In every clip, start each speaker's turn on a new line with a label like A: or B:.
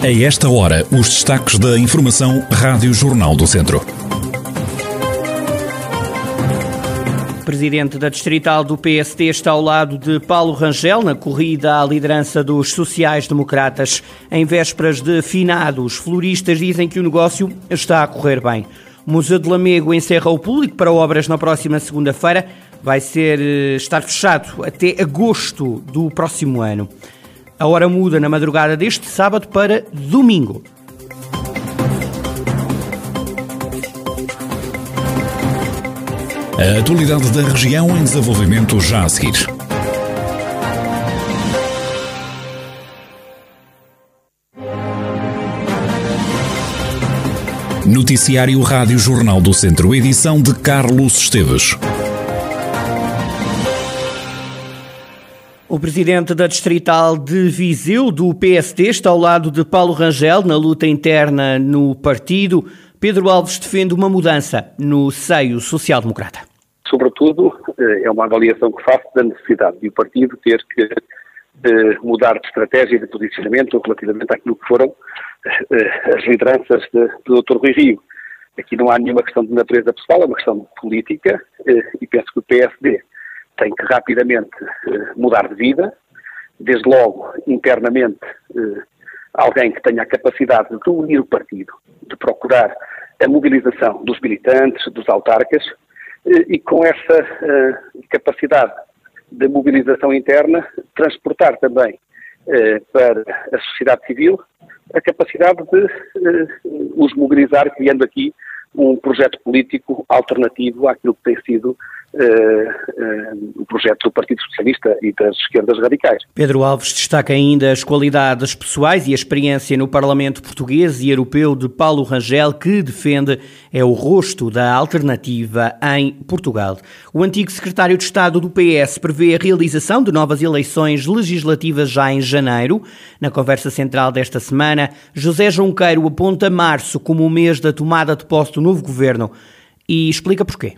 A: A esta hora, os destaques da Informação Rádio Jornal do Centro.
B: presidente da Distrital do PSD está ao lado de Paulo Rangel na corrida à liderança dos sociais-democratas. Em vésperas de finados, floristas dizem que o negócio está a correr bem. O Museu de Lamego encerra o público para obras na próxima segunda-feira. Vai ser eh, estar fechado até agosto do próximo ano. A hora muda na madrugada deste sábado para domingo.
A: A atualidade da região em desenvolvimento já a seguir. Noticiário Rádio Jornal do Centro, edição de Carlos Esteves.
B: O presidente da Distrital de Viseu, do PSD, está ao lado de Paulo Rangel na luta interna no partido. Pedro Alves defende uma mudança no seio social-democrata.
C: Sobretudo, eh, é uma avaliação que faço da necessidade de o partido ter que eh, mudar de estratégia e de posicionamento relativamente àquilo que foram eh, as lideranças de, do Dr. Rui Rio. Aqui não há nenhuma questão de natureza pessoal, é uma questão política e penso que o PSD tem que rapidamente mudar de vida, desde logo internamente alguém que tenha a capacidade de unir o partido, de procurar a mobilização dos militantes, dos autarcas, e com essa capacidade de mobilização interna, transportar também para a sociedade civil a capacidade de os mobilizar, criando aqui um projeto político alternativo àquilo que tem sido o projeto do Partido Socialista e das esquerdas radicais.
B: Pedro Alves destaca ainda as qualidades pessoais e a experiência no Parlamento português e europeu de Paulo Rangel, que defende é o rosto da alternativa em Portugal. O antigo secretário de Estado do PS prevê a realização de novas eleições legislativas já em janeiro. Na conversa central desta semana, José Junqueiro aponta março como o mês da tomada de posse do novo governo e explica porquê.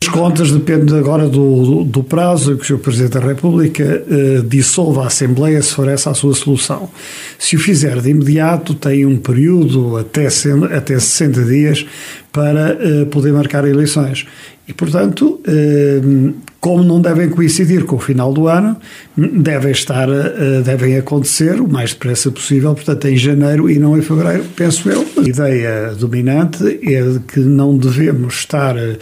D: As contas dependem agora do, do, prazo que o. Presidente da República eh, dissolva a Assembleia se for essa a sua solução. Se o fizer de imediato, tem um período até, até 60 dias para eh, poder marcar eleições. E, portanto, eh, como não devem coincidir com o final do ano, devem estar, eh, devem acontecer o mais depressa possível, portanto, em janeiro e não em fevereiro, penso eu. A ideia dominante é de que não devemos estar eh,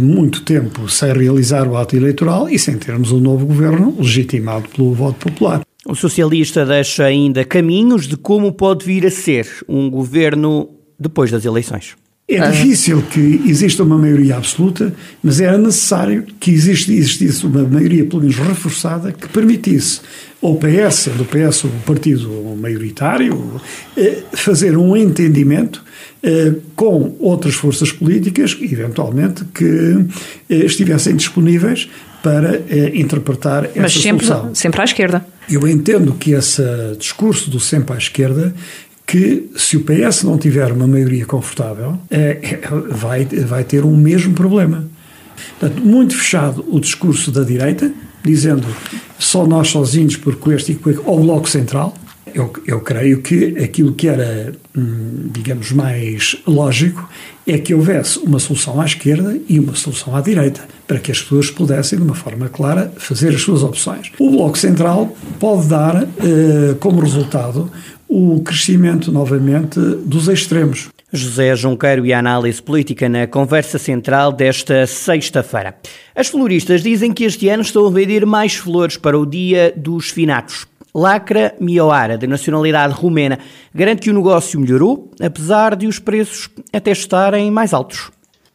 D: muito tempo sem realizar o ato eleitoral e sem termos um novo governo legitimado pelo voto popular.
B: O socialista deixa ainda caminhos de como pode vir a ser um governo depois das eleições.
D: É difícil que exista uma maioria absoluta, mas era necessário que existisse uma maioria, pelo menos reforçada, que permitisse ao PS, sendo o PS o partido maioritário, eh, fazer um entendimento eh, com outras forças políticas, eventualmente, que eh, estivessem disponíveis para interpretar essa
E: Mas sempre,
D: solução.
E: sempre à esquerda.
D: Eu entendo que esse discurso do sempre à esquerda que se o PS não tiver uma maioria confortável, é, vai, vai ter o um mesmo problema. Portanto, muito fechado o discurso da direita, dizendo só nós sozinhos, porque este e o Bloco Central. Eu, eu creio que aquilo que era, hum, digamos, mais lógico é que houvesse uma solução à esquerda e uma solução à direita, para que as pessoas pudessem, de uma forma clara, fazer as suas opções. O Bloco Central pode dar eh, como resultado o crescimento novamente dos extremos.
B: José Junqueiro e a análise política na conversa central desta sexta-feira. As floristas dizem que este ano estão a vender mais flores para o Dia dos Finados. Lacra Mioara, de nacionalidade rumena, garante que o negócio melhorou, apesar de os preços até estarem mais altos.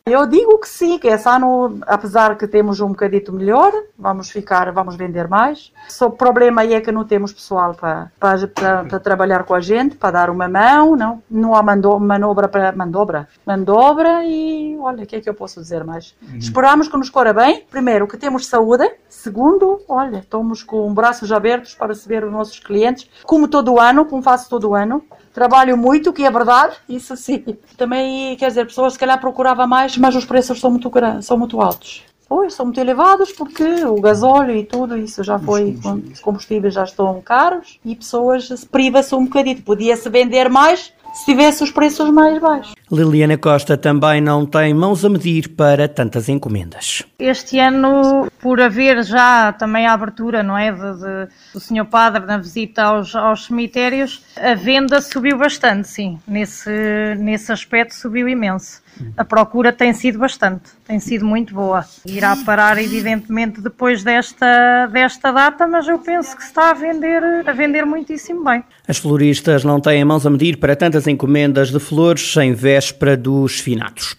F: Eu digo que sim, que esse ano, apesar que temos um bocadito melhor, vamos ficar, vamos vender mais. Só o problema aí é que não temos pessoal para, para, para, para trabalhar com a gente, para dar uma mão, não, não há mando, manobra para mandobra. Mandobra e olha, o que é que eu posso dizer mais? Uhum. Esperamos que nos corra bem. Primeiro, que temos saúde. Segundo, olha, estamos com braços abertos para receber os nossos clientes, como todo ano, como faço todo ano. Trabalho muito, que é verdade, isso sim. Também, quer dizer, pessoas se calhar procurava mais, mas os preços são muito, são muito altos. Pois, são muito elevados porque o gasóleo e tudo isso já foi, os combustíveis já estão caros e pessoas se privam-se um bocadinho. Podia-se vender mais se tivesse os preços mais baixos.
B: Liliana Costa também não tem mãos a medir para tantas encomendas.
E: Este ano, por haver já também a abertura, não é, de, de, do Senhor Padre na visita aos, aos cemitérios, a venda subiu bastante, sim. Nesse, nesse aspecto subiu imenso a procura tem sido bastante, tem sido muito boa. Irá parar, evidentemente, depois desta, desta data, mas eu penso que está a vender, a vender muitíssimo bem.
B: As floristas não têm mãos a medir para tantas encomendas de flores em véspera dos finados.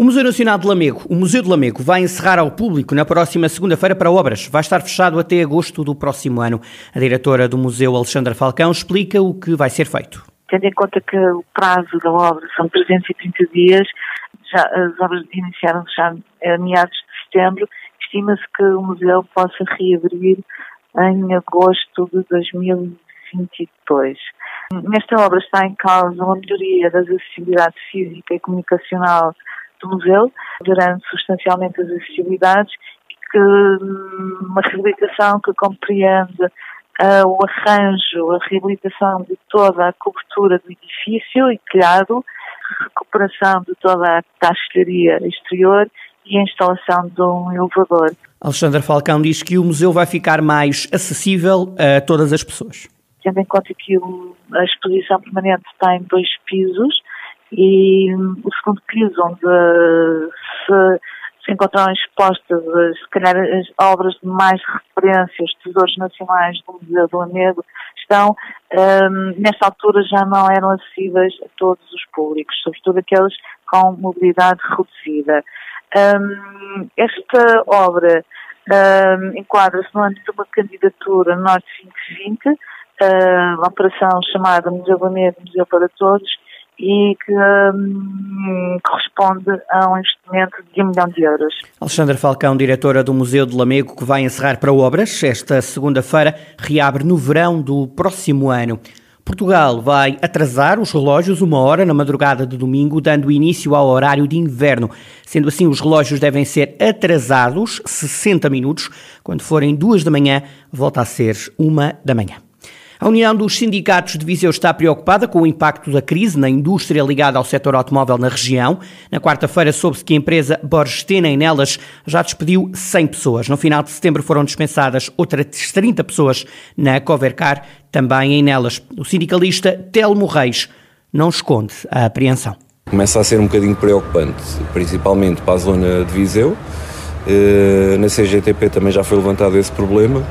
B: O Museu Nacional de Lamego, o Museu de Lamego, vai encerrar ao público na próxima segunda-feira para obras. Vai estar fechado até agosto do próximo ano. A diretora do museu, Alexandra Falcão, explica o que vai ser feito.
G: Tendo em conta que o prazo da obra são 330 dias, já, as obras iniciaram-se já a meados de setembro, estima-se que o museu possa reabrir em agosto de 2022. Nesta obra está em causa uma melhoria das acessibilidade física e comunicacional do museu, melhorando substancialmente as acessibilidades que hum, uma reabilitação que compreende uh, o arranjo, a reabilitação de toda a cobertura do edifício e telhado, recuperação de toda a taxaria exterior e a instalação de um elevador.
B: Alexandra Falcão diz que o museu vai ficar mais acessível a todas as pessoas.
G: Tendo em conta que a exposição permanente tem dois pisos e o segundo piso onde se se encontram expostas, se calhar, as obras de mais referência, os tesouros nacionais do Museu do Lamego, estão, um, nesta altura, já não eram acessíveis a todos os públicos, sobretudo aqueles com mobilidade reduzida. Um, esta obra um, enquadra-se no âmbito de uma candidatura Norte 2020, uma operação chamada Museu Lamego, Museu para Todos, e que hum, corresponde a um investimento de um milhão de euros.
B: Alexandra Falcão, diretora do Museu de Lamego, que vai encerrar para obras esta segunda-feira, reabre no verão do próximo ano. Portugal vai atrasar os relógios uma hora na madrugada de domingo, dando início ao horário de inverno. Sendo assim, os relógios devem ser atrasados 60 minutos. Quando forem duas da manhã, volta a ser uma da manhã. A União dos Sindicatos de Viseu está preocupada com o impacto da crise na indústria ligada ao setor automóvel na região. Na quarta-feira soube-se que a empresa Borges Tena em Nelas já despediu 100 pessoas. No final de setembro foram dispensadas outras 30 pessoas na Covercar, também em Nelas. O sindicalista Telmo Reis não esconde a apreensão.
H: Começa a ser um bocadinho preocupante, principalmente para a zona de Viseu. Eh, na CGTP também já foi levantado esse problema.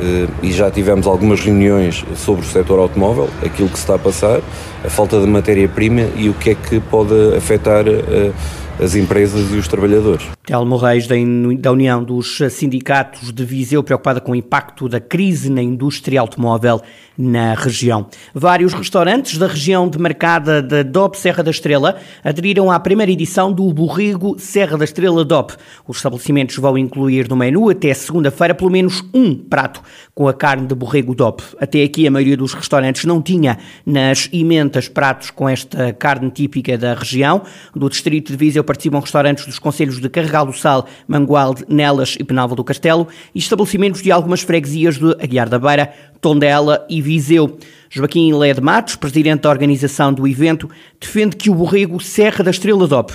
H: Eh, e já tivemos algumas reuniões sobre o setor automóvel, aquilo que se está a passar, a falta de matéria-prima e o que é que pode afetar eh, as empresas e os trabalhadores.
B: Telmo Reis, da União dos Sindicatos de Viseu, preocupada com o impacto da crise na indústria automóvel na região. Vários restaurantes da região demarcada da DOP Serra da Estrela aderiram à primeira edição do Borrego Serra da Estrela DOP. Os estabelecimentos vão incluir no menu até segunda-feira pelo menos um prato com a carne de borrego DOP. Até aqui a maioria dos restaurantes não tinha nas imentas pratos com esta carne típica da região. Do distrito de Viseu participam restaurantes dos conselhos de Carregal do Sal, Mangualde, Nelas e Penalva do Castelo e estabelecimentos de algumas freguesias de Aguiar da Beira, Tondela e Viseu. Joaquim Led Matos, presidente da organização do evento, defende que o borrego Serra da Estrela DOP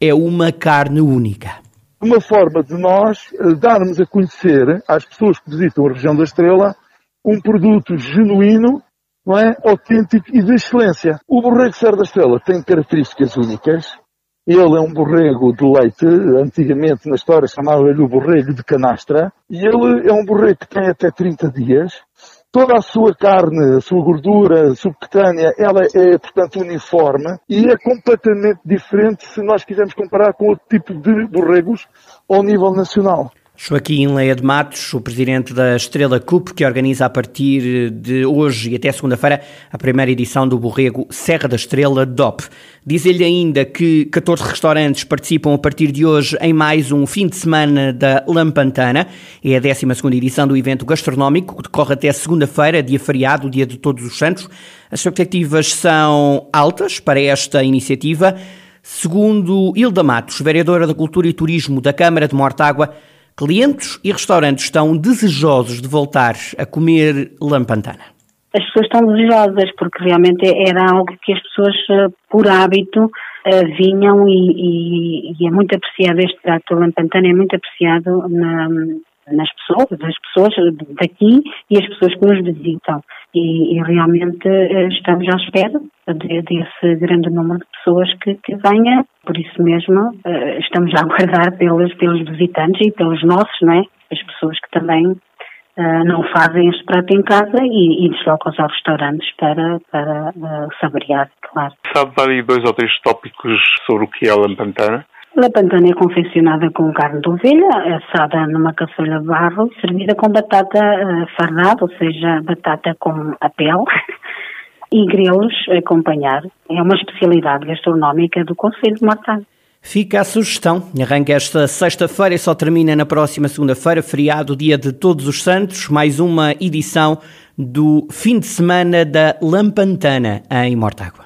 B: é uma carne única.
I: Uma forma de nós eh, darmos a conhecer às pessoas que visitam a região da Estrela um produto genuíno, não é? autêntico e de excelência. O borrego Serra da Estrela tem características únicas, ele é um borrego de leite, antigamente na história chamava-lhe o borrego de canastra, e ele é um borrego que tem até 30 dias. Toda a sua carne, a sua gordura subcutânea, ela é, portanto, uniforme e é completamente diferente se nós quisermos comparar com outro tipo de borregos ao nível nacional.
B: Joaquim Leia de Matos, o presidente da Estrela Cup, que organiza a partir de hoje e até segunda-feira a primeira edição do Borrego Serra da Estrela DOP. Diz-lhe ainda que 14 restaurantes participam a partir de hoje em mais um fim de semana da Lampantana. É a 12 edição do evento gastronómico, que decorre até segunda-feira, dia feriado, dia de Todos os Santos. As expectativas são altas para esta iniciativa. Segundo Hilda Matos, vereadora da Cultura e Turismo da Câmara de Mortágua, clientes e restaurantes estão desejosos de voltar a comer lampantana.
J: As pessoas estão desejosas porque realmente era algo que as pessoas, eh, por hábito, eh, vinham e, e, e, é muito apreciado este prato lampantana, é muito apreciado na, nas pessoas, as pessoas daqui e as pessoas que nos visitam. E, e realmente eh, estamos à espera desse grande número de pessoas que, que venha, por isso mesmo eh, estamos a aguardar pelos, pelos visitantes e pelos nossos, não é? As pessoas que também uh, não fazem este prato em casa e, e deslocam-se aos restaurantes para, para saborear, claro.
K: Sabe dar aí dois ou três tópicos sobre o que é a lampantana?
J: A pantana é confeccionada com carne de ovelha, assada numa caçolha de barro, servida com batata uh, fardada, ou seja, batata com a pele, e grelos a acompanhar. É uma especialidade gastronómica do Conselho de Mortágua.
B: Fica a sugestão. Arranca esta sexta-feira e só termina na próxima segunda-feira, feriado, dia de Todos os Santos, mais uma edição do fim de semana da Lampantana em Mortágua.